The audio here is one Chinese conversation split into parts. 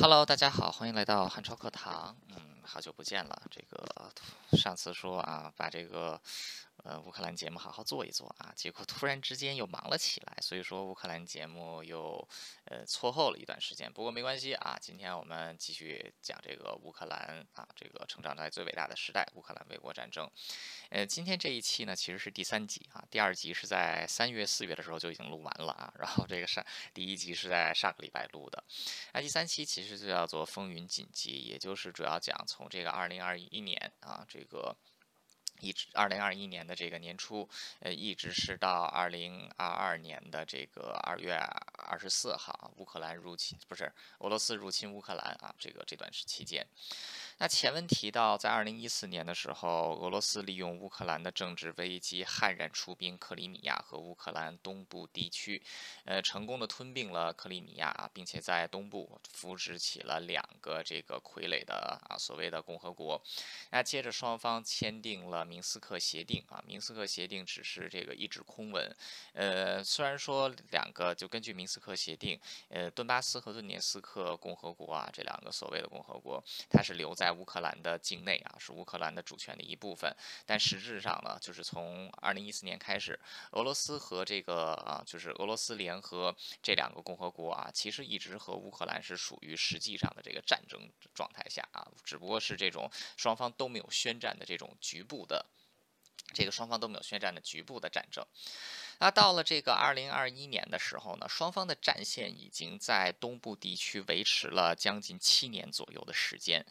Hello，大家好，欢迎来到汉超课堂。嗯，好久不见了。这个上次说啊，把这个。呃，乌克兰节目好好做一做啊，结果突然之间又忙了起来，所以说乌克兰节目又呃错后了一段时间。不过没关系啊，今天我们继续讲这个乌克兰啊，这个成长在最伟大的时代——乌克兰卫国战争。呃，今天这一期呢，其实是第三集啊，第二集是在三月、四月的时候就已经录完了啊，然后这个上第一集是在上个礼拜录的，那第三期其实就叫做风云紧急，也就是主要讲从这个二零二一年啊，这个。一直二零二一年的这个年初，呃，一直是到二零二二年的这个二月二十四号，乌克兰入侵不是俄罗斯入侵乌克兰啊，这个这段时期间。那前文提到，在二零一四年的时候，俄罗斯利用乌克兰的政治危机，悍然出兵克里米亚和乌克兰东部地区，呃，成功的吞并了克里米亚，并且在东部扶植起了两个这个傀儡的啊所谓的共和国。那接着双方签订了明斯克协定啊，明斯克协定只是这个一纸空文，呃，虽然说两个就根据明斯克协定，呃，顿巴斯和顿涅斯克共和国啊这两个所谓的共和国，它是留在。在乌克兰的境内啊，是乌克兰的主权的一部分。但实质上呢，就是从二零一四年开始，俄罗斯和这个啊，就是俄罗斯联合这两个共和国啊，其实一直和乌克兰是属于实际上的这个战争状态下啊，只不过是这种双方都没有宣战的这种局部的，这个双方都没有宣战的局部的战争。那到了这个二零二一年的时候呢，双方的战线已经在东部地区维持了将近七年左右的时间。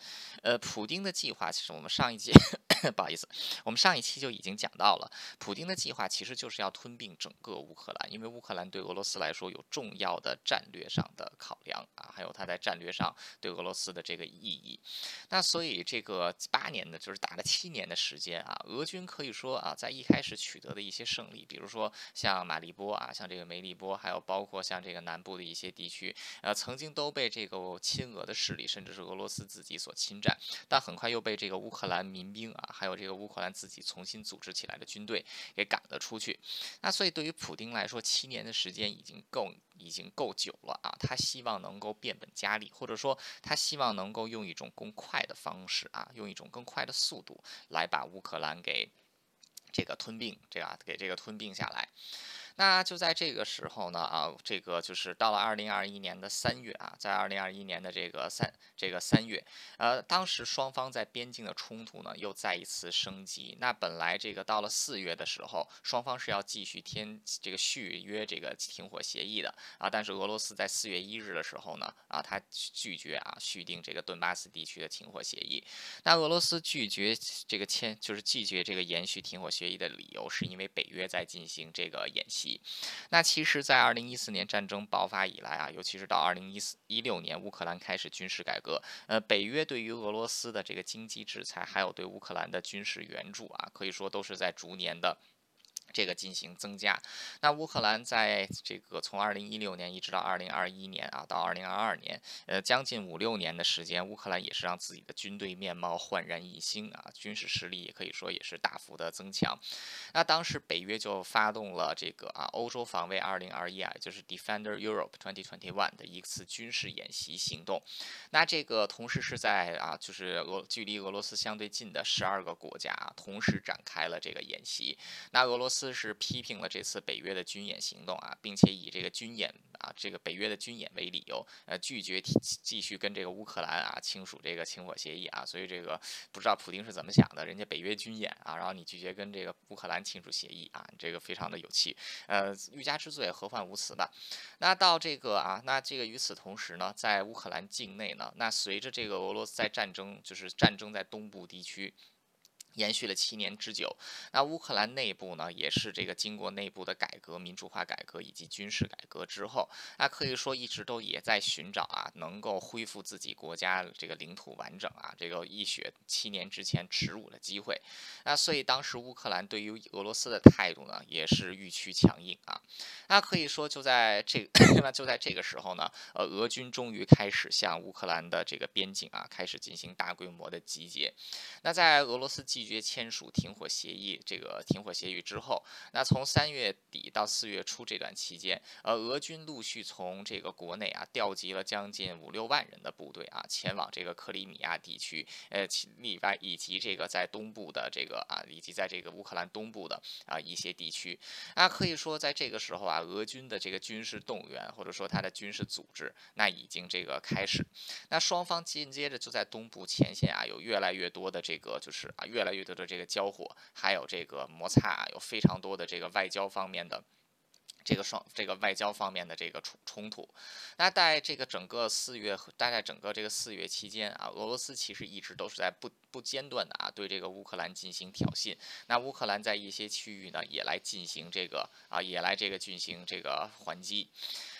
呃，普丁的计划其实我们上一节 不好意思，我们上一期就已经讲到了，普丁的计划其实就是要吞并整个乌克兰，因为乌克兰对俄罗斯来说有重要的战略上的考量啊，还有它在战略上对俄罗斯的这个意义。那所以这个八年的，就是打了七年的时间啊，俄军可以说啊，在一开始取得的一些胜利，比如说。像马利波啊，像这个梅利波，还有包括像这个南部的一些地区，呃，曾经都被这个亲俄的势力，甚至是俄罗斯自己所侵占，但很快又被这个乌克兰民兵啊，还有这个乌克兰自己重新组织起来的军队给赶了出去。那所以对于普京来说，七年的时间已经够，已经够久了啊。他希望能够变本加厉，或者说他希望能够用一种更快的方式啊，用一种更快的速度来把乌克兰给。这个吞并，这样给这个吞并下来。那就在这个时候呢，啊，这个就是到了二零二一年的三月啊，在二零二一年的这个三这个三月，呃，当时双方在边境的冲突呢又再一次升级。那本来这个到了四月的时候，双方是要继续添这个续约这个停火协议的啊，但是俄罗斯在四月一日的时候呢，啊，他拒绝啊续订这个顿巴斯地区的停火协议。那俄罗斯拒绝这个签，就是拒绝这个延续停火协议的理由，是因为北约在进行这个演习。那其实，在二零一四年战争爆发以来啊，尤其是到二零一四一六年乌克兰开始军事改革，呃，北约对于俄罗斯的这个经济制裁，还有对乌克兰的军事援助啊，可以说都是在逐年的。这个进行增加，那乌克兰在这个从二零一六年一直到二零二一年啊，到二零二二年，呃，将近五六年的时间，乌克兰也是让自己的军队面貌焕然一新啊，军事实力也可以说也是大幅的增强。那当时北约就发动了这个啊欧洲防卫二零二一啊，就是 Defender Europe Twenty Twenty One 的一次军事演习行动。那这个同时是在啊，就是俄距离俄罗斯相对近的十二个国家啊同时展开了这个演习。那俄罗斯。是批评了这次北约的军演行动啊，并且以这个军演啊，这个北约的军演为理由，呃，拒绝继续跟这个乌克兰啊签署这个停火协议啊。所以这个不知道普京是怎么想的，人家北约军演啊，然后你拒绝跟这个乌克兰签署协议啊，你这个非常的有气。呃，欲加之罪，何患无辞吧？那到这个啊，那这个与此同时呢，在乌克兰境内呢，那随着这个俄罗斯在战争，就是战争在东部地区。延续了七年之久，那乌克兰内部呢，也是这个经过内部的改革、民主化改革以及军事改革之后，那可以说一直都也在寻找啊，能够恢复自己国家这个领土完整啊，这个一雪七年之前耻辱的机会。那所以当时乌克兰对于俄罗斯的态度呢，也是愈趋强硬啊。那可以说就在这，那就在这个时候呢，呃，俄军终于开始向乌克兰的这个边境啊，开始进行大规模的集结。那在俄罗斯继绝签署停火协议，这个停火协议之后，那从三月底到四月初这段期间，呃，俄军陆续从这个国内啊调集了将近五六万人的部队啊，前往这个克里米亚地区，呃，另外以及这个在东部的这个啊，以及在这个乌克兰东部的啊一些地区，啊，可以说在这个时候啊，俄军的这个军事动员或者说他的军事组织，那已经这个开始，那双方紧接着就在东部前线啊，有越来越多的这个就是啊，越来越多的这个交火，还有这个摩擦，有非常多的这个外交方面的。这个双这个外交方面的这个冲冲突，那在这个整个四月，大概整个这个四月期间啊，俄罗斯其实一直都是在不不间断的啊对这个乌克兰进行挑衅。那乌克兰在一些区域呢，也来进行这个啊，也来这个进行这个还击。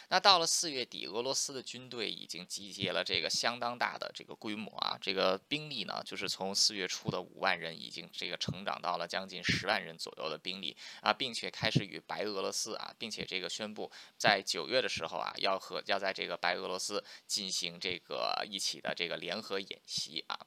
那到了四月底，俄罗斯的军队已经集结了这个相当大的这个规模啊，这个兵力呢，就是从四月初的五万人，已经这个成长到了将近十万人左右的兵力啊，并且开始与白俄罗斯啊，并且这个宣布在九月的时候啊，要和要在这个白俄罗斯进行这个一起的这个联合演习啊。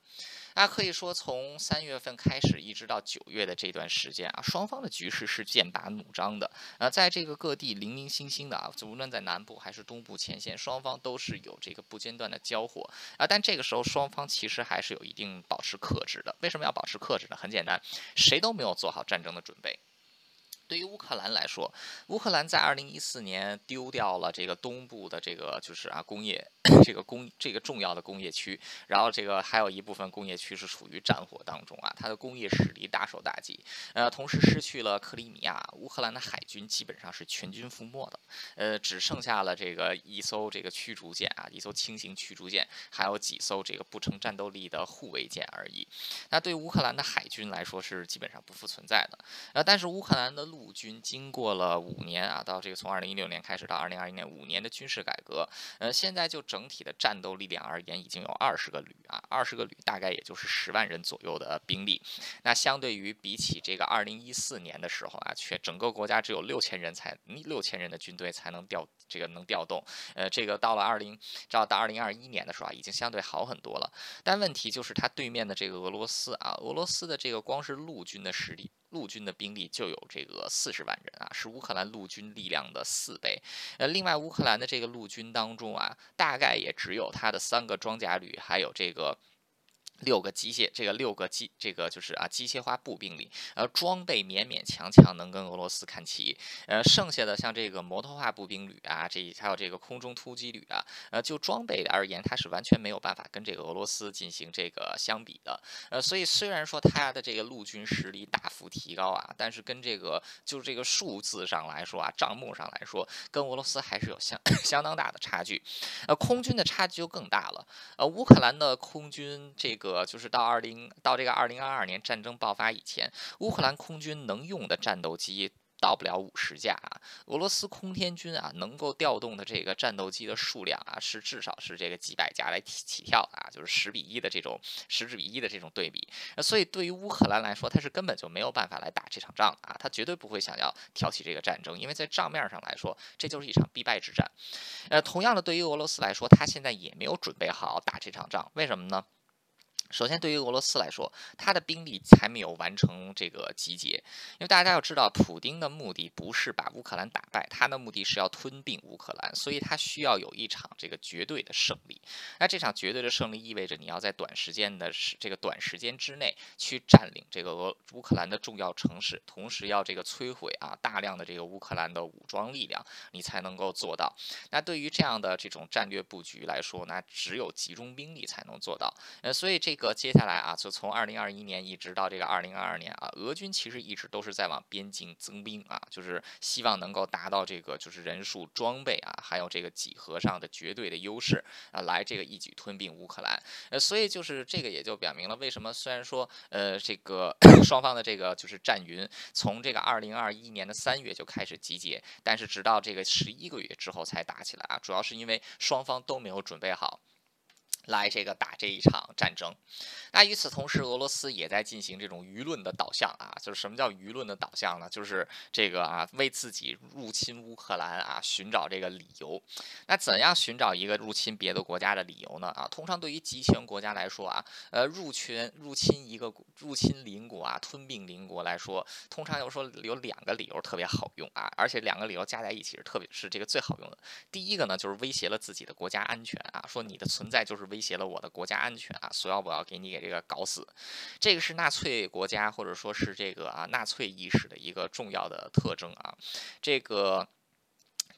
那可以说，从三月份开始一直到九月的这段时间啊，双方的局势是剑拔弩张的。呃，在这个各地零零星星的啊，无论在南部还是东部前线，双方都是有这个不间断的交火啊。但这个时候，双方其实还是有一定保持克制的。为什么要保持克制呢？很简单，谁都没有做好战争的准备。对于乌克兰来说，乌克兰在二零一四年丢掉了这个东部的这个就是啊工业 这个工这个重要的工业区，然后这个还有一部分工业区是处于战火当中啊，它的工业实力大受打击。呃，同时失去了克里米亚，乌克兰的海军基本上是全军覆没的，呃，只剩下了这个一艘这个驱逐舰啊，一艘轻型驱逐舰，还有几艘这个不成战斗力的护卫舰而已。那对乌克兰的海军来说是基本上不复存在的。呃，但是乌克兰的陆陆军经过了五年啊，到这个从二零一六年开始到二零二一年五年的军事改革，呃，现在就整体的战斗力量而言，已经有二十个旅啊，二十个旅大概也就是十万人左右的兵力。那相对于比起这个二零一四年的时候啊，全整个国家只有六千人才六千人的军队才能调这个能调动，呃，这个到了二零到到二零二一年的时候啊，已经相对好很多了。但问题就是它对面的这个俄罗斯啊，俄罗斯的这个光是陆军的实力。陆军的兵力就有这个四十万人啊，是乌克兰陆军力量的四倍。呃，另外乌克兰的这个陆军当中啊，大概也只有他的三个装甲旅，还有这个。六个机械，这个六个机，这个就是啊机械化步兵里，呃，装备勉勉强强能跟俄罗斯看齐，呃，剩下的像这个摩托化步兵旅啊，这还有这个空中突击旅啊，呃，就装备而言，它是完全没有办法跟这个俄罗斯进行这个相比的，呃，所以虽然说它的这个陆军实力大幅提高啊，但是跟这个就是这个数字上来说啊，账目上来说，跟俄罗斯还是有相 相当大的差距，呃，空军的差距就更大了，呃，乌克兰的空军这个。呃，就是到二零到这个二零二二年战争爆发以前，乌克兰空军能用的战斗机到不了五十架啊。俄罗斯空天军啊，能够调动的这个战斗机的数量啊，是至少是这个几百架来起起跳的啊，就是十比一的这种十比一的这种对比。所以对于乌克兰来说，他是根本就没有办法来打这场仗啊，他绝对不会想要挑起这个战争，因为在账面上来说，这就是一场必败之战。呃，同样的，对于俄罗斯来说，他现在也没有准备好打这场仗，为什么呢？首先，对于俄罗斯来说，他的兵力才没有完成这个集结，因为大家要知道，普京的目的不是把乌克兰打败，他的目的是要吞并乌克兰，所以他需要有一场这个绝对的胜利。那这场绝对的胜利意味着你要在短时间的时这个短时间之内去占领这个俄乌克兰的重要城市，同时要这个摧毁啊大量的这个乌克兰的武装力量，你才能够做到。那对于这样的这种战略布局来说，那只有集中兵力才能做到。呃，所以这。个接下来啊，就从二零二一年一直到这个二零二二年啊，俄军其实一直都是在往边境增兵啊，就是希望能够达到这个就是人数、装备啊，还有这个几何上的绝对的优势啊，来这个一举吞并乌克兰。呃，所以就是这个也就表明了为什么虽然说呃这个 双方的这个就是战云从这个二零二一年的三月就开始集结，但是直到这个十一个月之后才打起来啊，主要是因为双方都没有准备好。来这个打这一场战争，那与此同时，俄罗斯也在进行这种舆论的导向啊，就是什么叫舆论的导向呢？就是这个啊，为自己入侵乌克兰啊寻找这个理由。那怎样寻找一个入侵别的国家的理由呢？啊，通常对于集权国家来说啊，呃，入侵入侵一个入侵邻国啊，吞并邻国来说，通常有说有两个理由特别好用啊，而且两个理由加在一起是特别是这个最好用的。第一个呢，就是威胁了自己的国家安全啊，说你的存在就是威。威胁了我的国家安全啊！所以我要给你给这个搞死，这个是纳粹国家或者说是这个啊纳粹意识的一个重要的特征啊，这个。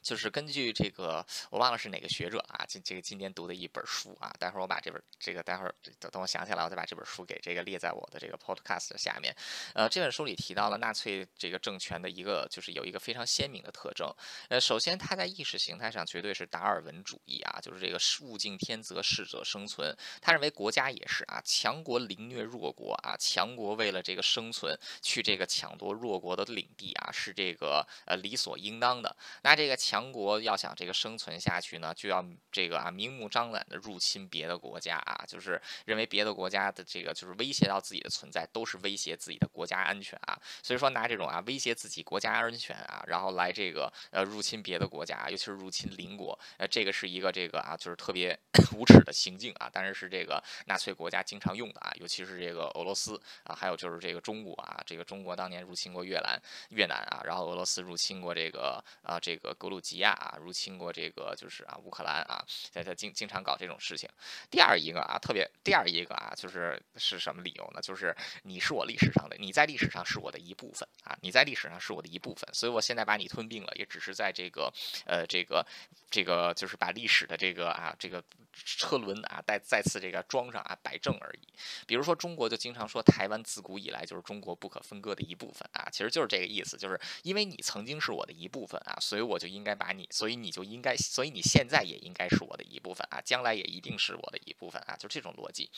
就是根据这个，我忘了是哪个学者啊，今这个今年读的一本书啊，待会儿我把这本这个待会儿等等我想起来，我再把这本书给这个列在我的这个 podcast 下面。呃，这本书里提到了纳粹这个政权的一个，就是有一个非常鲜明的特征。呃，首先他在意识形态上绝对是达尔文主义啊，就是这个物竞天择，适者生存。他认为国家也是啊，强国凌虐弱国啊，强国为了这个生存去这个抢夺弱国的领地啊，是这个呃理所应当的。那这个强。强国要想这个生存下去呢，就要这个啊明目张胆的入侵别的国家啊，就是认为别的国家的这个就是威胁到自己的存在，都是威胁自己的国家安全啊。所以说拿这种啊威胁自己国家安全啊，然后来这个呃入侵别的国家，尤其是入侵邻国，呃这个是一个这个啊就是特别 无耻的行径啊。当然是这个纳粹国家经常用的啊，尤其是这个俄罗斯啊，还有就是这个中国啊，这个中国当年入侵过越南越南啊，然后俄罗斯入侵过这个啊这个格鲁。吉亚啊，入侵过这个就是啊乌克兰啊，在在经经常搞这种事情。第二一个啊，特别第二一个啊，就是是什么理由呢？就是你是我历史上的，你在历史上是我的一部分啊，你在历史上是我的一部分，所以我现在把你吞并了，也只是在这个呃这个这个就是把历史的这个啊这个车轮啊再再次这个装上啊摆正而已。比如说中国就经常说台湾自古以来就是中国不可分割的一部分啊，其实就是这个意思，就是因为你曾经是我的一部分啊，所以我就应该。把你，所以你就应该，所以你现在也应该是我的一部分啊，将来也一定是我的一部分啊，就这种逻辑。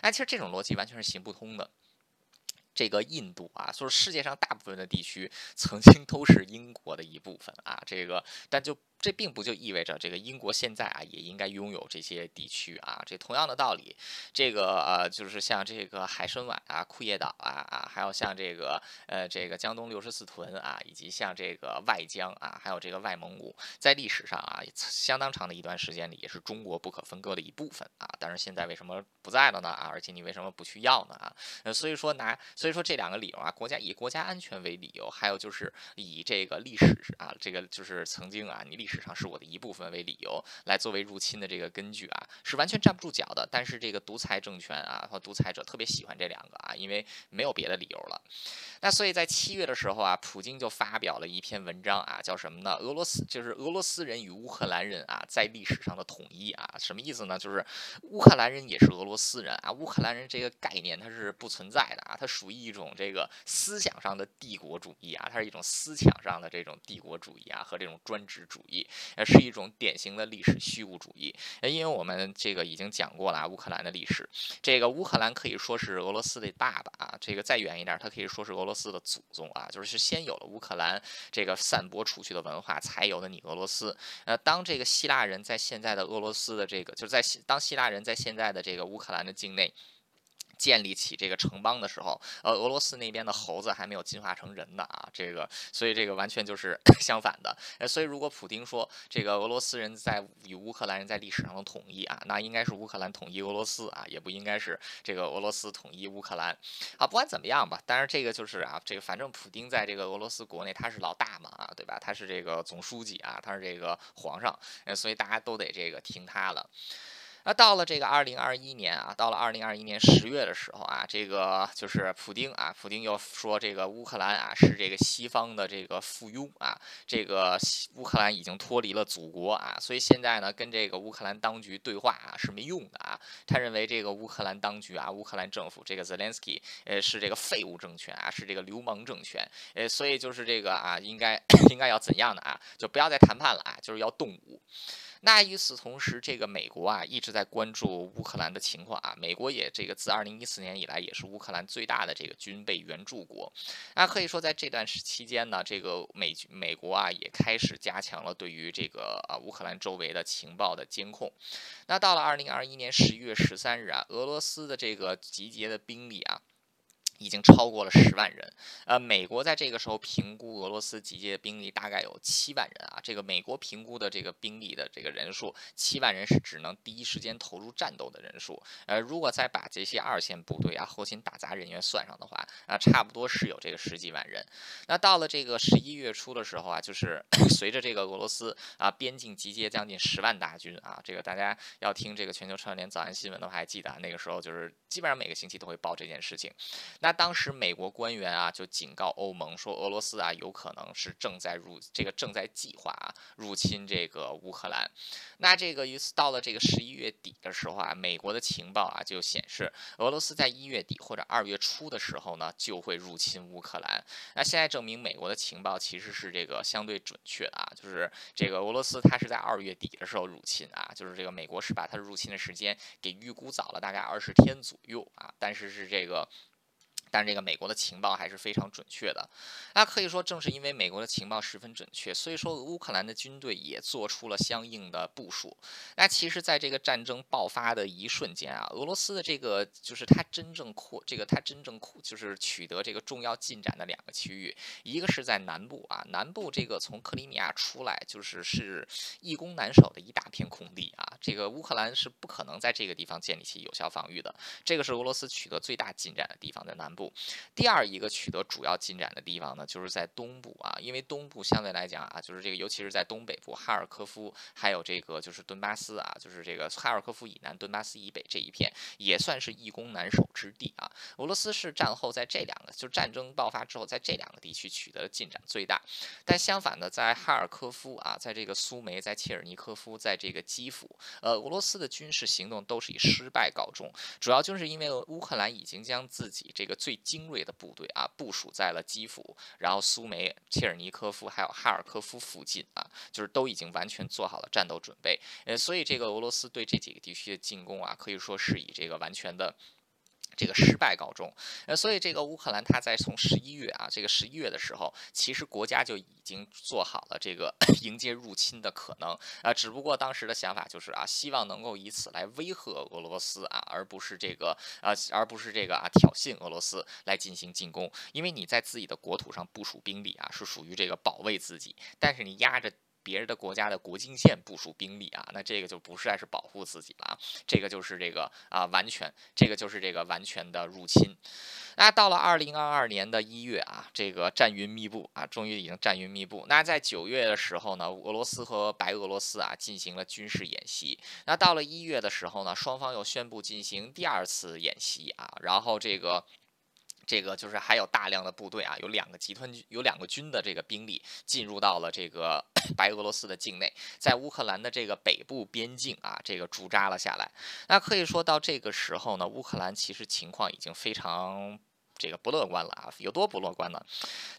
哎，其实这种逻辑完全是行不通的。这个印度啊，就是世界上大部分的地区曾经都是英国的一部分啊，这个但就。这并不就意味着这个英国现在啊也应该拥有这些地区啊？这同样的道理，这个呃就是像这个海参崴啊、库页岛啊啊，还有像这个呃这个江东六十四屯啊，以及像这个外江啊，还有这个外蒙古，在历史上啊相当长的一段时间里也是中国不可分割的一部分啊。但是现在为什么不在了呢？啊，而且你为什么不去要呢？啊，呃，所以说拿所以说这两个理由啊，国家以国家安全为理由，还有就是以这个历史啊，这个就是曾经啊你历史。史上是我的一部分为理由来作为入侵的这个根据啊，是完全站不住脚的。但是这个独裁政权啊和独裁者特别喜欢这两个啊，因为没有别的理由了。那所以在七月的时候啊，普京就发表了一篇文章啊，叫什么呢？俄罗斯就是俄罗斯人与乌克兰人啊在历史上的统一啊，什么意思呢？就是乌克兰人也是俄罗斯人啊，乌克兰人这个概念它是不存在的啊，它属于一种这个思想上的帝国主义啊，它是一种思想上的这种帝国主义啊和这种专制主义。呃，是一种典型的历史虚无主义。呃，因为我们这个已经讲过了啊乌克兰的历史，这个乌克兰可以说是俄罗斯的爸爸啊。这个再远一点，它可以说是俄罗斯的祖宗啊。就是先有了乌克兰这个散播出去的文化，才有了你俄罗斯。呃，当这个希腊人在现在的俄罗斯的这个，就是在当希腊人在现在的这个乌克兰的境内。建立起这个城邦的时候，呃，俄罗斯那边的猴子还没有进化成人呢啊，这个，所以这个完全就是 相反的。呃，所以如果普京说这个俄罗斯人在与乌克兰人在历史上的统一啊，那应该是乌克兰统一俄罗斯啊，也不应该是这个俄罗斯统一乌克兰。啊，不管怎么样吧，当然这个就是啊，这个反正普京在这个俄罗斯国内他是老大嘛啊，对吧？他是这个总书记啊，他是这个皇上，呃，所以大家都得这个听他的。那到了这个二零二一年啊，到了二零二一年十月的时候啊，这个就是普京啊，普京又说这个乌克兰啊是这个西方的这个附庸啊，这个乌克兰已经脱离了祖国啊，所以现在呢跟这个乌克兰当局对话啊是没用的啊。他认为这个乌克兰当局啊，乌克兰政府这个 Zelensky 呃是这个废物政权啊，是这个流氓政权，呃，所以就是这个啊，应该 应该要怎样的啊，就不要再谈判了啊，就是要动武。那与此同时，这个美国啊一直在关注乌克兰的情况啊。美国也这个自二零一四年以来也是乌克兰最大的这个军备援助国。那可以说在这段时期间呢，这个美美国啊也开始加强了对于这个啊乌克兰周围的情报的监控。那到了二零二一年十一月十三日啊，俄罗斯的这个集结的兵力啊。已经超过了十万人，呃，美国在这个时候评估俄罗斯集结兵力大概有七万人啊。这个美国评估的这个兵力的这个人数，七万人是只能第一时间投入战斗的人数。呃，如果再把这些二线部队啊、后勤打杂人员算上的话，啊，差不多是有这个十几万人。那到了这个十一月初的时候啊，就是 随着这个俄罗斯啊边境集结将近十万大军啊，这个大家要听这个全球串联早安新闻的话，还记得啊那个时候就是基本上每个星期都会报这件事情。那当时美国官员啊就警告欧盟说，俄罗斯啊有可能是正在入这个正在计划啊入侵这个乌克兰。那这个于是到了这个十一月底的时候啊，美国的情报啊就显示，俄罗斯在一月底或者二月初的时候呢就会入侵乌克兰。那现在证明美国的情报其实是这个相对准确的啊，就是这个俄罗斯它是在二月底的时候入侵啊，就是这个美国是把它入侵的时间给预估早了大概二十天左右啊，但是是这个。但是这个美国的情报还是非常准确的，那可以说正是因为美国的情报十分准确，所以说乌克兰的军队也做出了相应的部署。那其实，在这个战争爆发的一瞬间啊，俄罗斯的这个就是它真正扩这个它真正扩就是取得这个重要进展的两个区域，一个是在南部啊，南部这个从克里米亚出来就是是易攻难守的一大片空地啊，这个乌克兰是不可能在这个地方建立起有效防御的，这个是俄罗斯取得最大进展的地方在南部。第二一个取得主要进展的地方呢，就是在东部啊，因为东部相对来讲啊，就是这个，尤其是在东北部，哈尔科夫还有这个就是顿巴斯啊，就是这个哈尔科夫以南、顿巴斯以北这一片，也算是易攻难守之地啊。俄罗斯是战后在这两个，就战争爆发之后，在这两个地区取得的进展最大。但相反的，在哈尔科夫啊，在这个苏梅、在切尔尼科夫、在这个基辅，呃，俄罗斯的军事行动都是以失败告终，主要就是因为乌克兰已经将自己这个最最精锐的部队啊，部署在了基辅，然后苏梅、切尔尼科夫还有哈尔科夫附近啊，就是都已经完全做好了战斗准备。呃，所以这个俄罗斯对这几个地区的进攻啊，可以说是以这个完全的。这个失败告终，呃，所以这个乌克兰他在从十一月啊，这个十一月的时候，其实国家就已经做好了这个 迎接入侵的可能啊，只不过当时的想法就是啊，希望能够以此来威吓俄罗斯啊，而不是这个啊，而不是这个啊挑衅俄罗斯来进行进攻，因为你在自己的国土上部署兵力啊，是属于这个保卫自己，但是你压着。别人的国家的国境线部署兵力啊，那这个就不是是保护自己了啊，这个就是这个啊完全，这个就是这个完全的入侵。那到了二零二二年的一月啊，这个战云密布啊，终于已经战云密布。那在九月的时候呢，俄罗斯和白俄罗斯啊进行了军事演习。那到了一月的时候呢，双方又宣布进行第二次演习啊，然后这个。这个就是还有大量的部队啊，有两个集团军，有两个军的这个兵力进入到了这个 白俄罗斯的境内，在乌克兰的这个北部边境啊，这个驻扎了下来。那可以说到这个时候呢，乌克兰其实情况已经非常。这个不乐观了啊，有多不乐观呢？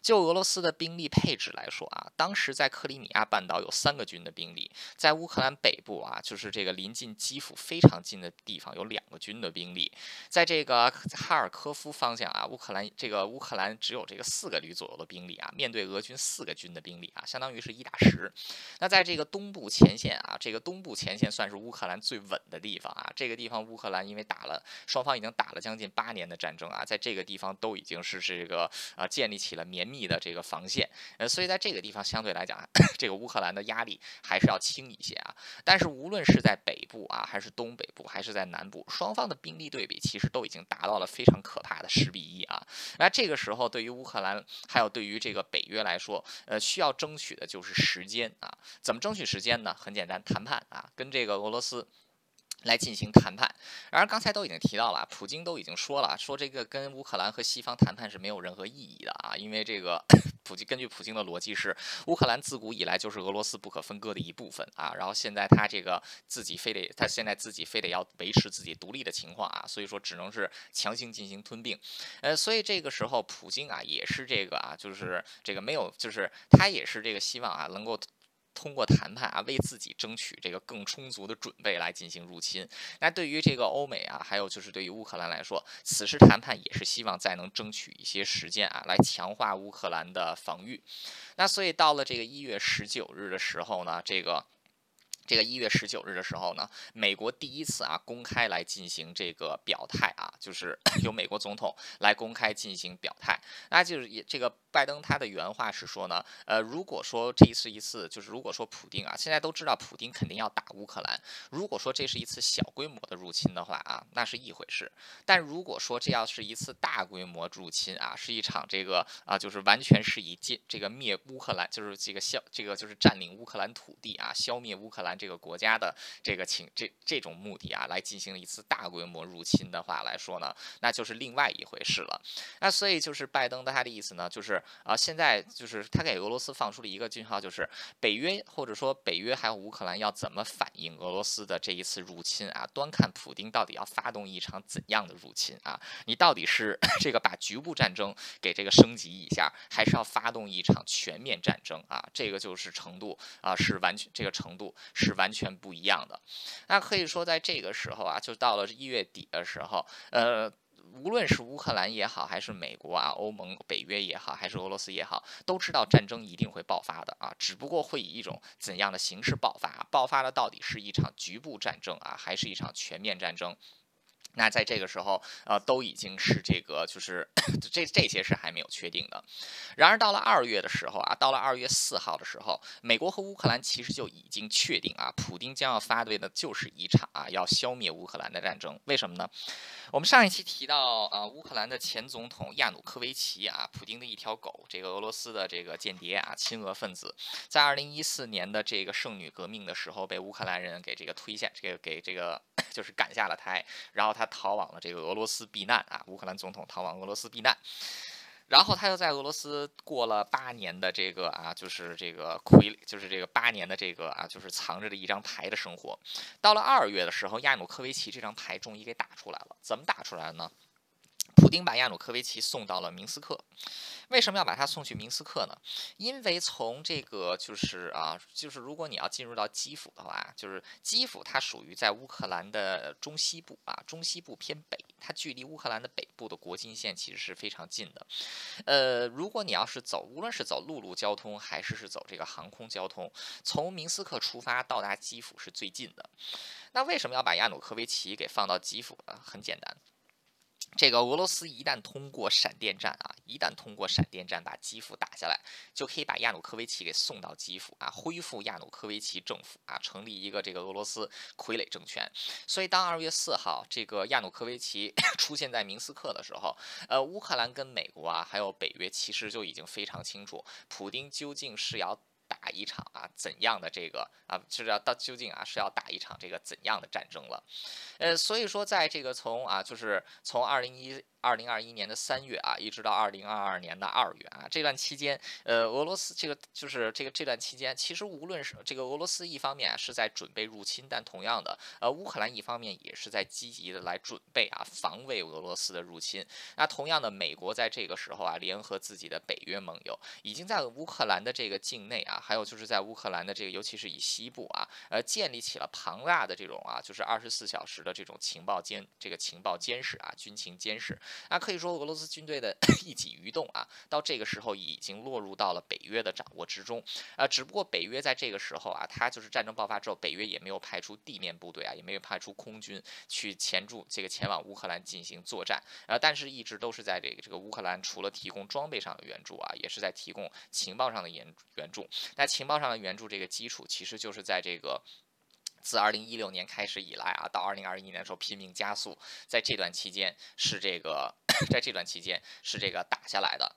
就俄罗斯的兵力配置来说啊，当时在克里米亚半岛有三个军的兵力，在乌克兰北部啊，就是这个临近基辅非常近的地方有两个军的兵力，在这个哈尔科夫方向啊，乌克兰这个乌克兰只有这个四个旅左右的兵力啊，面对俄军四个军的兵力啊，相当于是一打十。那在这个东部前线啊，这个东部前线算是乌克兰最稳的地方啊，这个地方乌克兰因为打了双方已经打了将近八年的战争啊，在这个地方都已经是这个啊，建立起了绵密的这个防线，呃，所以在这个地方相对来讲，这个乌克兰的压力还是要轻一些啊。但是无论是在北部啊，还是东北部，还是在南部，双方的兵力对比其实都已经达到了非常可怕的十比一啊。那这个时候，对于乌克兰还有对于这个北约来说，呃，需要争取的就是时间啊。怎么争取时间呢？很简单，谈判啊，跟这个俄罗斯。来进行谈判，然而刚才都已经提到了，普京都已经说了，说这个跟乌克兰和西方谈判是没有任何意义的啊，因为这个普京根据普京的逻辑是，乌克兰自古以来就是俄罗斯不可分割的一部分啊，然后现在他这个自己非得他现在自己非得要维持自己独立的情况啊，所以说只能是强行进行吞并，呃，所以这个时候普京啊也是这个啊，就是这个没有，就是他也是这个希望啊能够。通过谈判啊，为自己争取这个更充足的准备来进行入侵。那对于这个欧美啊，还有就是对于乌克兰来说，此时谈判也是希望再能争取一些时间啊，来强化乌克兰的防御。那所以到了这个一月十九日的时候呢，这个。这个一月十九日的时候呢，美国第一次啊公开来进行这个表态啊，就是 由美国总统来公开进行表态。那就是也这个拜登他的原话是说呢，呃，如果说这一次一次就是如果说普京啊，现在都知道普京肯定要打乌克兰，如果说这是一次小规模的入侵的话啊，那是一回事。但如果说这要是一次大规模入侵啊，是一场这个啊，就是完全是以进这个灭乌克兰，就是这个消这个就是占领乌克兰土地啊，消灭乌克兰。这个国家的这个情这这种目的啊，来进行一次大规模入侵的话来说呢，那就是另外一回事了。那所以就是拜登的他的意思呢，就是啊，现在就是他给俄罗斯放出了一个讯号，就是北约或者说北约还有乌克兰要怎么反应俄罗斯的这一次入侵啊？端看普京到底要发动一场怎样的入侵啊？你到底是 这个把局部战争给这个升级一下，还是要发动一场全面战争啊？这个就是程度啊，是完全这个程度。是完全不一样的。那可以说，在这个时候啊，就到了一月底的时候，呃，无论是乌克兰也好，还是美国啊、欧盟、北约也好，还是俄罗斯也好，都知道战争一定会爆发的啊，只不过会以一种怎样的形式爆发？爆发的到底是一场局部战争啊，还是一场全面战争？那在这个时候，呃，都已经是这个，就是 这这些是还没有确定的。然而到了二月的时候啊，到了二月四号的时候，美国和乌克兰其实就已经确定啊，普京将要发动的就是一场啊要消灭乌克兰的战争。为什么呢？我们上一期提到啊，乌克兰的前总统亚努科维奇啊，普京的一条狗，这个俄罗斯的这个间谍啊，亲俄分子，在二零一四年的这个圣女革命的时候，被乌克兰人给这个推下，这个给这个 就是赶下了台，然后他。逃往了这个俄罗斯避难啊，乌克兰总统逃往俄罗斯避难，然后他又在俄罗斯过了八年的这个啊，就是这个傀就是这个八年的这个啊，就是藏着的一张牌的生活。到了二月的时候，亚努科维奇这张牌终于给打出来了。怎么打出来呢？普京把亚努科维奇送到了明斯克，为什么要把他送去明斯克呢？因为从这个就是啊，就是如果你要进入到基辅的话，就是基辅它属于在乌克兰的中西部啊，中西部偏北，它距离乌克兰的北部的国境线其实是非常近的。呃，如果你要是走，无论是走陆路交通还是是走这个航空交通，从明斯克出发到达基辅是最近的。那为什么要把亚努科维奇给放到基辅呢？很简单。这个俄罗斯一旦通过闪电战啊，一旦通过闪电战把基辅打下来，就可以把亚努科维奇给送到基辅啊，恢复亚努科维奇政府啊，成立一个这个俄罗斯傀儡政权。所以，当二月四号这个亚努科维奇 出现在明斯克的时候，呃，乌克兰跟美国啊，还有北约其实就已经非常清楚，普京究竟是要。打一场啊，怎样的这个啊，是要到究竟啊是要打一场这个怎样的战争了？呃，所以说在这个从啊，就是从二零一。二零二一年的三月啊，一直到二零二二年的二月啊，这段期间，呃，俄罗斯这个就是这个这段期间，其实无论是这个俄罗斯一方面是在准备入侵，但同样的，呃，乌克兰一方面也是在积极的来准备啊防卫俄罗斯的入侵。那同样的，美国在这个时候啊，联合自己的北约盟友，已经在乌克兰的这个境内啊，还有就是在乌克兰的这个，尤其是以西部啊，呃，建立起了庞大的这种啊，就是二十四小时的这种情报监这个情报监视啊，军情监视。那可以说，俄罗斯军队的 一举一动啊，到这个时候已经落入到了北约的掌握之中。啊，只不过北约在这个时候啊，它就是战争爆发之后，北约也没有派出地面部队啊，也没有派出空军去前驻这个前往乌克兰进行作战。啊，但是一直都是在这个这个乌克兰，除了提供装备上的援助啊，也是在提供情报上的援援助。那情报上的援助这个基础，其实就是在这个。自二零一六年开始以来啊，到二零二一年的时候拼命加速，在这段期间是这个，在这段期间是这个打下来的。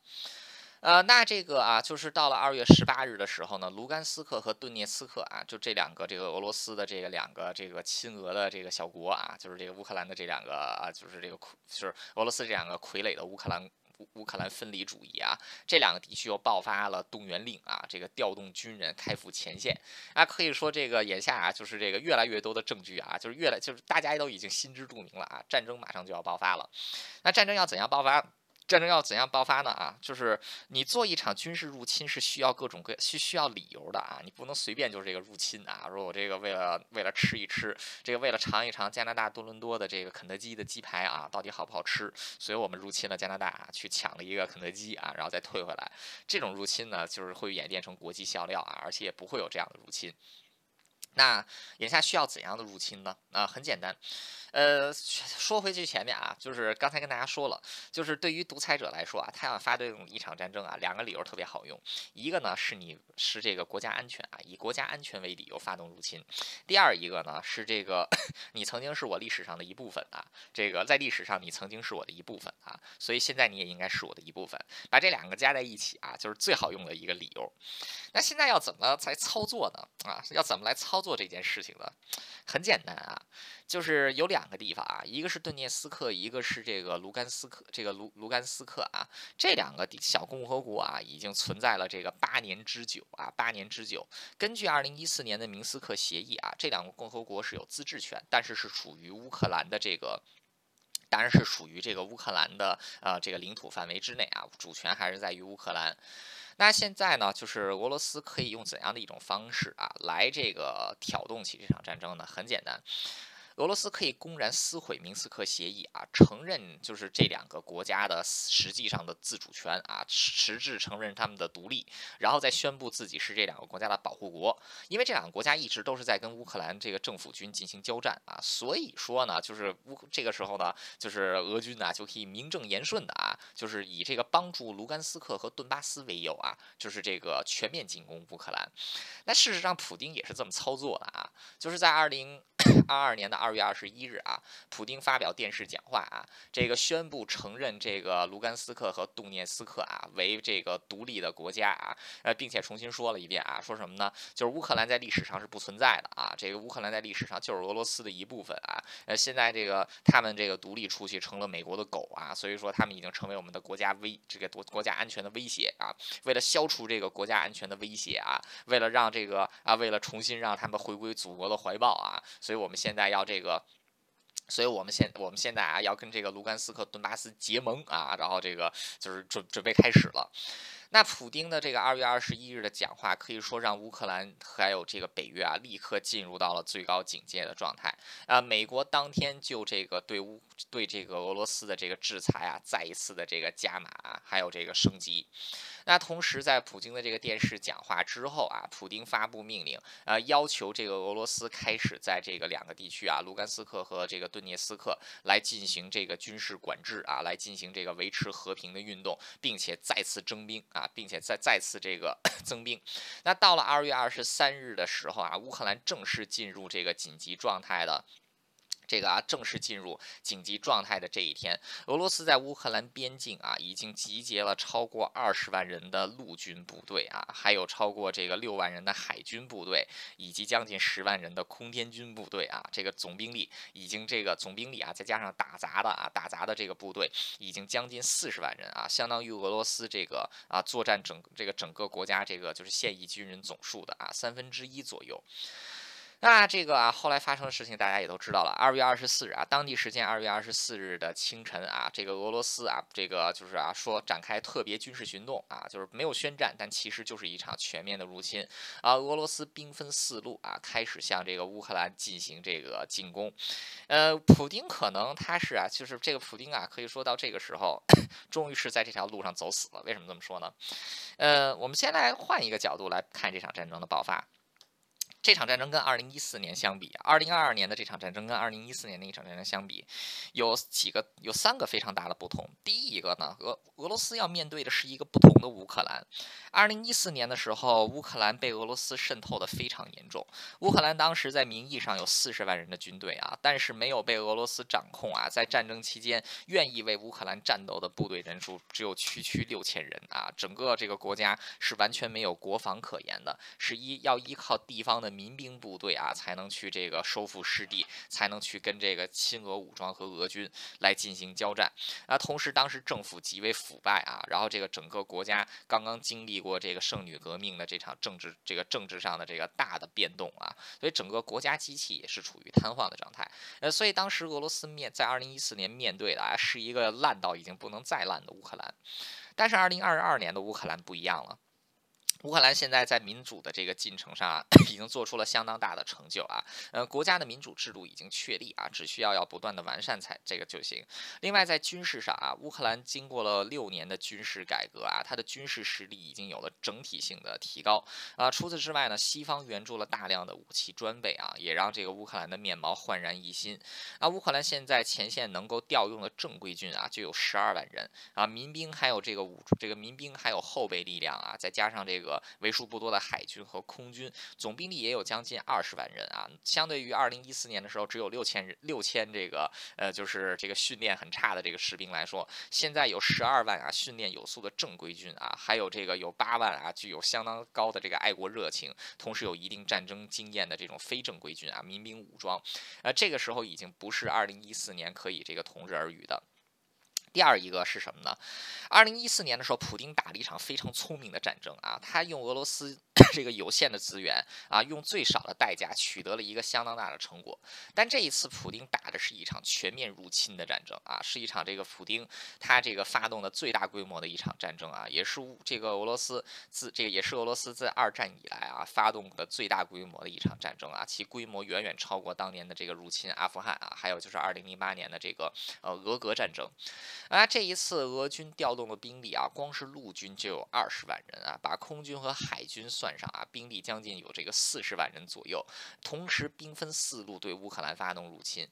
呃，那这个啊，就是到了二月十八日的时候呢，卢甘斯克和顿涅茨克啊，就这两个这个俄罗斯的这个两个这个亲俄的这个小国啊，就是这个乌克兰的这两个啊，就是这个就是俄罗斯这两个傀儡的乌克兰。乌乌克兰分离主义啊，这两个地区又爆发了动员令啊，这个调动军人开赴前线啊，可以说这个眼下啊，就是这个越来越多的证据啊，就是越来就是大家都已经心知肚明了啊，战争马上就要爆发了。那战争要怎样爆发？战争要怎样爆发呢？啊，就是你做一场军事入侵是需要各种各需需要理由的啊，你不能随便就是这个入侵啊。说我这个为了为了吃一吃，这个为了尝一尝加拿大多伦多的这个肯德基的鸡排啊，到底好不好吃，所以我们入侵了加拿大，去抢了一个肯德基啊，然后再退回来。这种入侵呢，就是会演变成国际笑料啊，而且也不会有这样的入侵。那眼下需要怎样的入侵呢？啊，很简单。呃，说回去前面啊，就是刚才跟大家说了，就是对于独裁者来说啊，他要发动一场战争啊，两个理由特别好用。一个呢是你是这个国家安全啊，以国家安全为理由发动入侵；第二一个呢是这个 你曾经是我历史上的一部分啊，这个在历史上你曾经是我的一部分啊，所以现在你也应该是我的一部分。把这两个加在一起啊，就是最好用的一个理由。那现在要怎么来操作呢？啊，要怎么来操作做这件事情的？很简单啊。就是有两个地方啊，一个是顿涅斯克，一个是这个卢甘斯克。这个卢卢甘斯克啊，这两个小共和国啊，已经存在了这个八年之久啊，八年之久。根据二零一四年的明斯克协议啊，这两个共和国是有自治权，但是是属于乌克兰的这个，当然是属于这个乌克兰的呃这个领土范围之内啊，主权还是在于乌克兰。那现在呢，就是俄罗斯可以用怎样的一种方式啊，来这个挑动起这场战争呢？很简单。俄罗斯可以公然撕毁明斯克协议啊，承认就是这两个国家的实际上的自主权啊，实质承认他们的独立，然后再宣布自己是这两个国家的保护国。因为这两个国家一直都是在跟乌克兰这个政府军进行交战啊，所以说呢，就是乌这个时候呢，就是俄军呢就可以名正言顺的啊，就是以这个帮助卢甘斯克和顿巴斯为由啊，就是这个全面进攻乌克兰。那事实上，普京也是这么操作的啊，就是在二零二二年的二。月二十一日啊，普京发表电视讲话啊，这个宣布承认这个卢甘斯克和顿涅斯克啊为这个独立的国家啊，呃，并且重新说了一遍啊，说什么呢？就是乌克兰在历史上是不存在的啊，这个乌克兰在历史上就是俄罗斯的一部分啊，呃，现在这个他们这个独立出去成了美国的狗啊，所以说他们已经成为我们的国家威这个国国家安全的威胁啊，为了消除这个国家安全的威胁啊，为了让这个啊，为了重新让他们回归祖国的怀抱啊，所以我们现在要这。个，所以我们现我们现在啊，要跟这个卢甘斯克顿巴斯结盟啊，然后这个就是准准备开始了。那普京的这个二月二十一日的讲话，可以说让乌克兰还有这个北约啊，立刻进入到了最高警戒的状态啊。美国当天就这个对乌对这个俄罗斯的这个制裁啊，再一次的这个加码，还有这个升级。那同时，在普京的这个电视讲话之后啊，普京发布命令，呃，要求这个俄罗斯开始在这个两个地区啊，卢甘斯克和这个顿涅斯克来进行这个军事管制啊，来进行这个维持和平的运动，并且再次征兵啊，并且再再次这个 增兵。那到了二月二十三日的时候啊，乌克兰正式进入这个紧急状态的。这个啊，正式进入紧急状态的这一天，俄罗斯在乌克兰边境啊，已经集结了超过二十万人的陆军部队啊，还有超过这个六万人的海军部队，以及将近十万人的空天军部队啊，这个总兵力已经这个总兵力啊，再加上打杂的啊，打杂的这个部队，已经将近四十万人啊，相当于俄罗斯这个啊作战整这个整个国家这个就是现役军人总数的啊三分之一左右。那这个啊，后来发生的事情大家也都知道了。二月二十四日啊，当地时间二月二十四日的清晨啊，这个俄罗斯啊，这个就是啊，说展开特别军事行动啊，就是没有宣战，但其实就是一场全面的入侵啊。俄罗斯兵分四路啊，开始向这个乌克兰进行这个进攻。呃，普京可能他是啊，就是这个普京啊，可以说到这个时候，终于是在这条路上走死了。为什么这么说呢？呃，我们先来换一个角度来看这场战争的爆发。这场战争跟二零一四年相比，二零二二年的这场战争跟二零一四年的一场战争相比，有几个有三个非常大的不同。第一个呢，俄俄罗斯要面对的是一个不同的乌克兰。二零一四年的时候，乌克兰被俄罗斯渗透的非常严重。乌克兰当时在名义上有四十万人的军队啊，但是没有被俄罗斯掌控啊。在战争期间，愿意为乌克兰战斗的部队人数只有区区六千人啊。整个这个国家是完全没有国防可言的，是依要依靠地方的。的民兵部队啊，才能去这个收复失地，才能去跟这个亲俄武装和俄军来进行交战啊。同时，当时政府极为腐败啊，然后这个整个国家刚刚经历过这个圣女革命的这场政治这个政治上的这个大的变动啊，所以整个国家机器也是处于瘫痪的状态。呃，所以当时俄罗斯面在二零一四年面对的啊，是一个烂到已经不能再烂的乌克兰。但是二零二二年的乌克兰不一样了。乌克兰现在在民主的这个进程上啊，已经做出了相当大的成就啊。呃，国家的民主制度已经确立啊，只需要要不断的完善才这个就行。另外，在军事上啊，乌克兰经过了六年的军事改革啊，它的军事实力已经有了整体性的提高啊。除此之外呢，西方援助了大量的武器装备啊，也让这个乌克兰的面貌焕然一新。啊，乌克兰现在前线能够调用的正规军啊，就有十二万人啊，民兵还有这个武这个民兵还有后备力量啊，再加上这个。个为数不多的海军和空军，总兵力也有将近二十万人啊。相对于二零一四年的时候，只有六千人，六千这个呃，就是这个训练很差的这个士兵来说，现在有十二万啊，训练有素的正规军啊，还有这个有八万啊，具有相当高的这个爱国热情，同时有一定战争经验的这种非正规军啊，民兵武装。呃，这个时候已经不是二零一四年可以这个同日而语的。第二一个是什么呢？二零一四年的时候，普京打了一场非常聪明的战争啊，他用俄罗斯这个有限的资源啊，用最少的代价取得了一个相当大的成果。但这一次，普京打的是一场全面入侵的战争啊，是一场这个普京他这个发动的最大规模的一场战争啊，也是这个俄罗斯自这个也是俄罗斯自二战以来啊发动的最大规模的一场战争啊，其规模远远超过当年的这个入侵阿富汗啊，还有就是二零零八年的这个呃俄格战争。啊，这一次俄军调动的兵力啊，光是陆军就有二十万人啊，把空军和海军算上啊，兵力将近有这个四十万人左右，同时兵分四路对乌克兰发动入侵。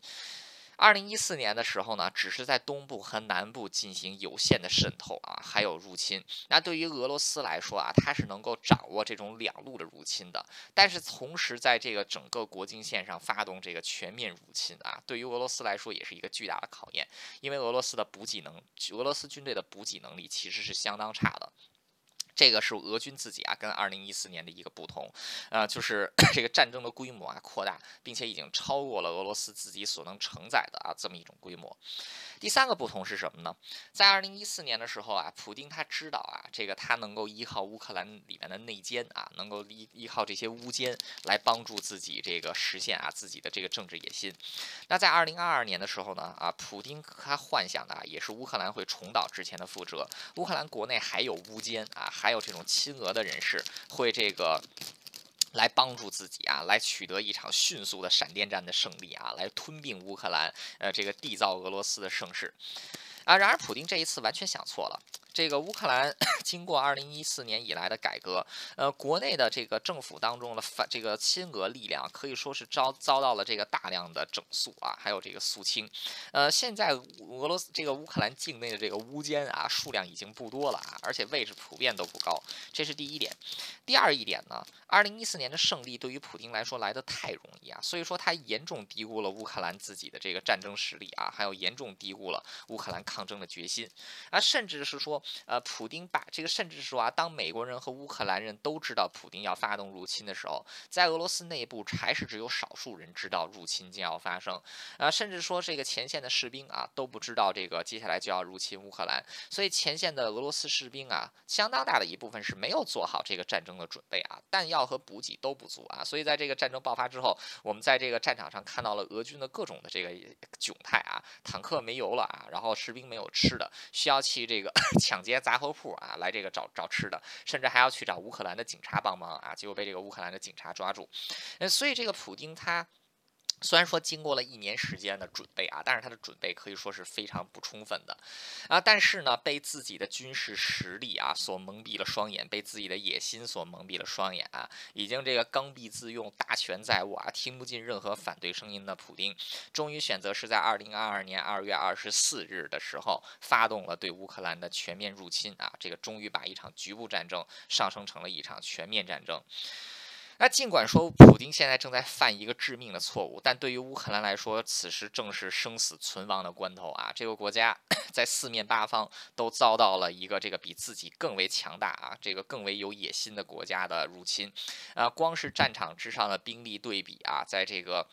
二零一四年的时候呢，只是在东部和南部进行有限的渗透啊，还有入侵。那对于俄罗斯来说啊，它是能够掌握这种两路的入侵的。但是同时在这个整个国境线上发动这个全面入侵啊，对于俄罗斯来说也是一个巨大的考验，因为俄罗斯的补给能，俄罗斯军队的补给能力其实是相当差的。这个是俄军自己啊，跟二零一四年的一个不同，呃，就是 这个战争的规模啊扩大，并且已经超过了俄罗斯自己所能承载的啊这么一种规模。第三个不同是什么呢？在二零一四年的时候啊，普京他知道啊，这个他能够依靠乌克兰里面的内奸啊，能够依依靠这些乌奸来帮助自己这个实现啊自己的这个政治野心。那在二零二二年的时候呢，啊，普京他幻想的啊也是乌克兰会重蹈之前的覆辙，乌克兰国内还有乌奸啊。还有这种亲俄的人士会这个来帮助自己啊，来取得一场迅速的闪电战的胜利啊，来吞并乌克兰，呃，这个缔造俄罗斯的盛世啊。然而，普京这一次完全想错了。这个乌克兰 经过二零一四年以来的改革，呃，国内的这个政府当中的反这个亲俄力量可以说是遭遭到了这个大量的整肃啊，还有这个肃清。呃，现在俄罗斯这个乌克兰境内的这个乌奸啊，数量已经不多了啊，而且位置普遍都不高，这是第一点。第二一点呢，二零一四年的胜利对于普京来说来得太容易啊，所以说他严重低估了乌克兰自己的这个战争实力啊，还有严重低估了乌克兰抗争的决心啊，甚至是说。呃，普丁把这个，甚至说啊，当美国人和乌克兰人都知道普丁要发动入侵的时候，在俄罗斯内部还是只有少数人知道入侵将要发生，啊，甚至说这个前线的士兵啊都不知道这个接下来就要入侵乌克兰，所以前线的俄罗斯士兵啊，相当大的一部分是没有做好这个战争的准备啊，弹药和补给都不足啊，所以在这个战争爆发之后，我们在这个战场上看到了俄军的各种的这个窘态啊，坦克没油了啊，然后士兵没有吃的，需要去这个 抢。抢劫杂货铺啊，来这个找找吃的，甚至还要去找乌克兰的警察帮忙啊，结果被这个乌克兰的警察抓住。所以这个普京他。虽然说经过了一年时间的准备啊，但是他的准备可以说是非常不充分的啊。但是呢，被自己的军事实力啊所蒙蔽了双眼，被自己的野心所蒙蔽了双眼啊，已经这个刚愎自用、大权在握啊，听不进任何反对声音的普京，终于选择是在二零二二年二月二十四日的时候发动了对乌克兰的全面入侵啊。这个终于把一场局部战争上升成了一场全面战争。那尽管说普京现在正在犯一个致命的错误，但对于乌克兰来说，此时正是生死存亡的关头啊！这个国家 在四面八方都遭到了一个这个比自己更为强大啊，这个更为有野心的国家的入侵，啊，光是战场之上的兵力对比啊，在这个。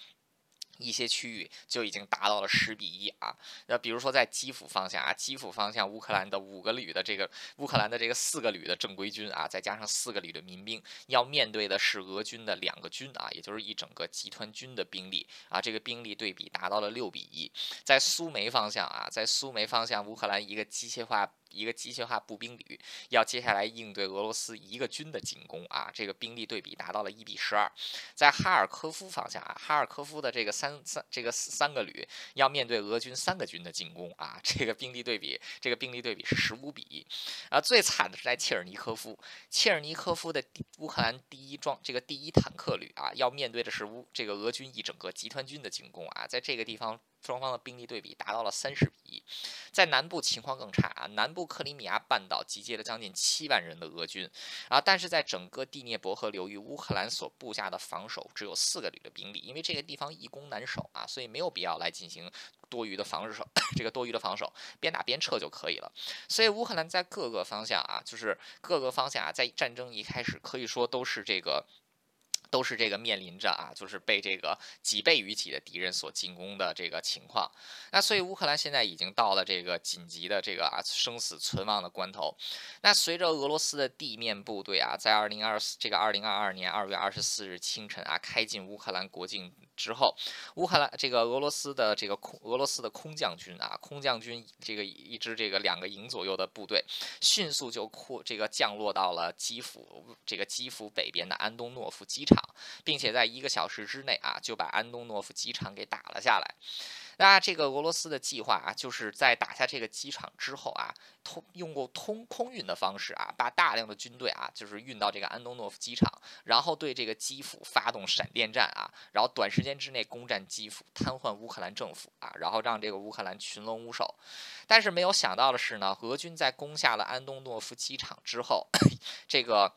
一些区域就已经达到了十比一啊，那比如说在基辅方向啊，基辅方向乌克兰的五个旅的这个乌克兰的这个四个旅的正规军啊，再加上四个旅的民兵，要面对的是俄军的两个军啊，也就是一整个集团军的兵力啊，这个兵力对比达到了六比一。在苏梅方向啊，在苏梅方向，乌克兰一个机械化。一个机械化步兵旅要接下来应对俄罗斯一个军的进攻啊，这个兵力对比达到了一比十二。在哈尔科夫方向啊，哈尔科夫的这个三三这个三个旅要面对俄军三个军的进攻啊，这个兵力对比这个兵力对比是十五比一。啊，最惨的是在切尔尼科夫，切尔尼科夫的乌克兰第一装这个第一坦克旅啊，要面对的是乌这个俄军一整个集团军的进攻啊，在这个地方。双方的兵力对比达到了三十比一，在南部情况更差啊，南部克里米亚半岛集结了将近七万人的俄军啊，但是在整个第聂伯河流域，乌克兰所布下的防守只有四个旅的兵力，因为这个地方易攻难守啊，所以没有必要来进行多余的防守，这个多余的防守边打边撤就可以了。所以乌克兰在各个方向啊，就是各个方向啊，在战争一开始可以说都是这个。都是这个面临着啊，就是被这个几倍于己的敌人所进攻的这个情况。那所以乌克兰现在已经到了这个紧急的这个啊生死存亡的关头。那随着俄罗斯的地面部队啊，在二零二四这个二零二二年二月二十四日清晨啊，开进乌克兰国境之后，乌克兰这个俄罗斯的这个空俄罗斯的空降军啊，空降军这个一支这个两个营左右的部队，迅速就扩这个降落到了基辅这个基辅北边的安东诺夫机场。并且在一个小时之内啊，就把安东诺夫机场给打了下来。那这个俄罗斯的计划啊，就是在打下这个机场之后啊，通用过通空运的方式啊，把大量的军队啊，就是运到这个安东诺夫机场，然后对这个基辅发动闪电战啊，然后短时间之内攻占基辅，瘫痪乌克兰政府啊，然后让这个乌克兰群龙无首。但是没有想到的是呢，俄军在攻下了安东诺夫机场之后，这个。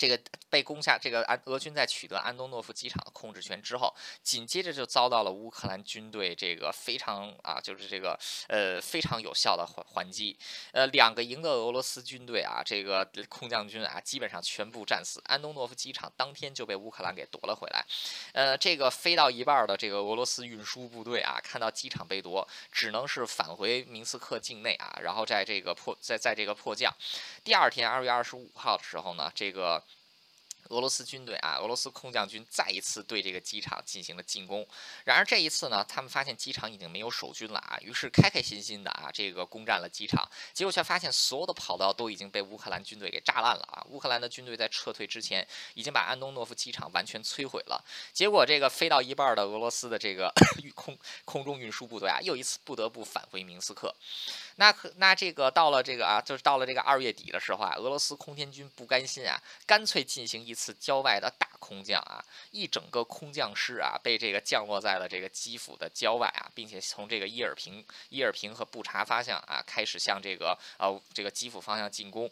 这个被攻下，这个安俄军在取得安东诺夫机场的控制权之后，紧接着就遭到了乌克兰军队这个非常啊，就是这个呃非常有效的还还击。呃，两个营的俄罗斯军队啊，这个空降军啊，基本上全部战死。安东诺夫机场当天就被乌克兰给夺了回来。呃，这个飞到一半的这个俄罗斯运输部队啊，看到机场被夺，只能是返回明斯克境内啊，然后在这个迫在在这个迫降。第二天二月二十五号的时候呢，这个。俄罗斯军队啊，俄罗斯空降军再一次对这个机场进行了进攻。然而这一次呢，他们发现机场已经没有守军了啊，于是开开心心的啊，这个攻占了机场。结果却发现所有的跑道都已经被乌克兰军队给炸烂了啊！乌克兰的军队在撤退之前已经把安东诺夫机场完全摧毁了。结果这个飞到一半的俄罗斯的这个 空空中运输部队啊，又一次不得不返回明斯克。那可那这个到了这个啊，就是到了这个二月底的时候啊，俄罗斯空天军不甘心啊，干脆进行一次次郊外的大空降啊，一整个空降师啊被这个降落在了这个基辅的郊外啊，并且从这个伊尔平、伊尔平和布查方向啊开始向这个呃这个基辅方向进攻。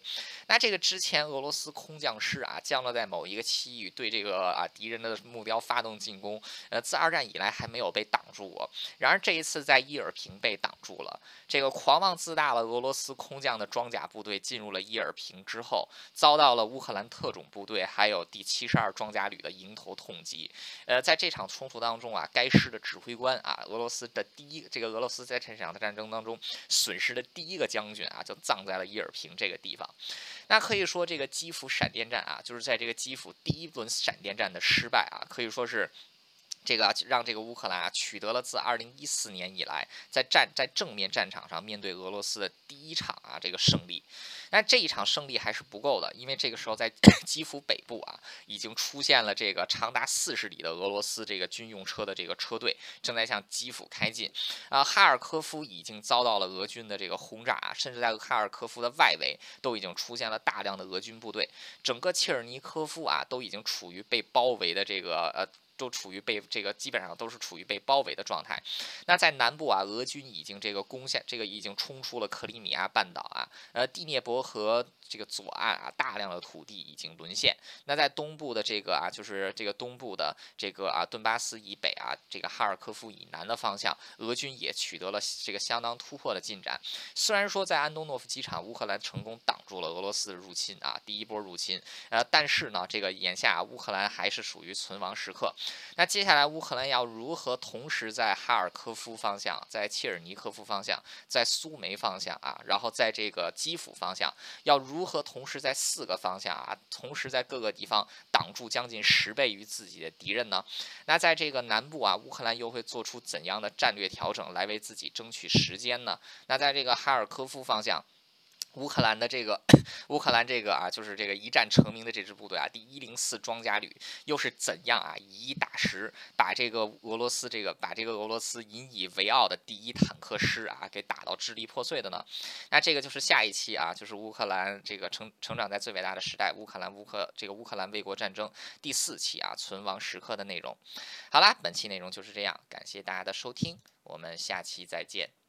那这个之前俄罗斯空降师啊降落在某一个区域，对这个啊敌人的目标发动进攻，呃自二战以来还没有被挡住过。然而这一次在伊尔平被挡住了，这个狂妄。自大了俄罗斯空降的装甲部队进入了伊尔平之后，遭到了乌克兰特种部队还有第七十二装甲旅的迎头痛击。呃，在这场冲突当中啊，该师的指挥官啊，俄罗斯的第一这个俄罗斯在这场的战争当中损失的第一个将军啊，就葬在了伊尔平这个地方。那可以说，这个基辅闪电战啊，就是在这个基辅第一轮闪电战的失败啊，可以说是。这个让这个乌克兰啊取得了自二零一四年以来在战在正面战场上面对俄罗斯的第一场啊这个胜利，但这一场胜利还是不够的，因为这个时候在 基辅北部啊已经出现了这个长达四十里的俄罗斯这个军用车的这个车队正在向基辅开进啊，哈尔科夫已经遭到了俄军的这个轰炸，甚至在哈尔科夫的外围都已经出现了大量的俄军部队，整个切尔尼科夫啊都已经处于被包围的这个呃。都处于被这个基本上都是处于被包围的状态。那在南部啊，俄军已经这个攻下，这个已经冲出了克里米亚半岛啊，呃，第聂伯河这个左岸啊，大量的土地已经沦陷。那在东部的这个啊，就是这个东部的这个啊，顿巴斯以北啊，这个哈尔科夫以南的方向，俄军也取得了这个相当突破的进展。虽然说在安东诺夫机场，乌克兰成功挡住了俄罗斯的入侵啊，第一波入侵，呃，但是呢，这个眼下乌克兰还是属于存亡时刻。那接下来乌克兰要如何同时在哈尔科夫方向、在切尔尼科夫方向、在苏梅方向啊，然后在这个基辅方向，要如何同时在四个方向啊，同时在各个地方挡住将近十倍于自己的敌人呢？那在这个南部啊，乌克兰又会做出怎样的战略调整来为自己争取时间呢？那在这个哈尔科夫方向。乌克兰的这个 乌克兰这个啊，就是这个一战成名的这支部队啊，第一零四装甲旅又是怎样啊以一打十，把这个俄罗斯这个把这个俄罗斯引以为傲的第一坦克师啊给打到支离破碎的呢？那这个就是下一期啊，就是乌克兰这个成成长在最伟大的时代，乌克兰乌克这个乌克兰卫国战争第四期啊存亡时刻的内容。好啦，本期内容就是这样，感谢大家的收听，我们下期再见。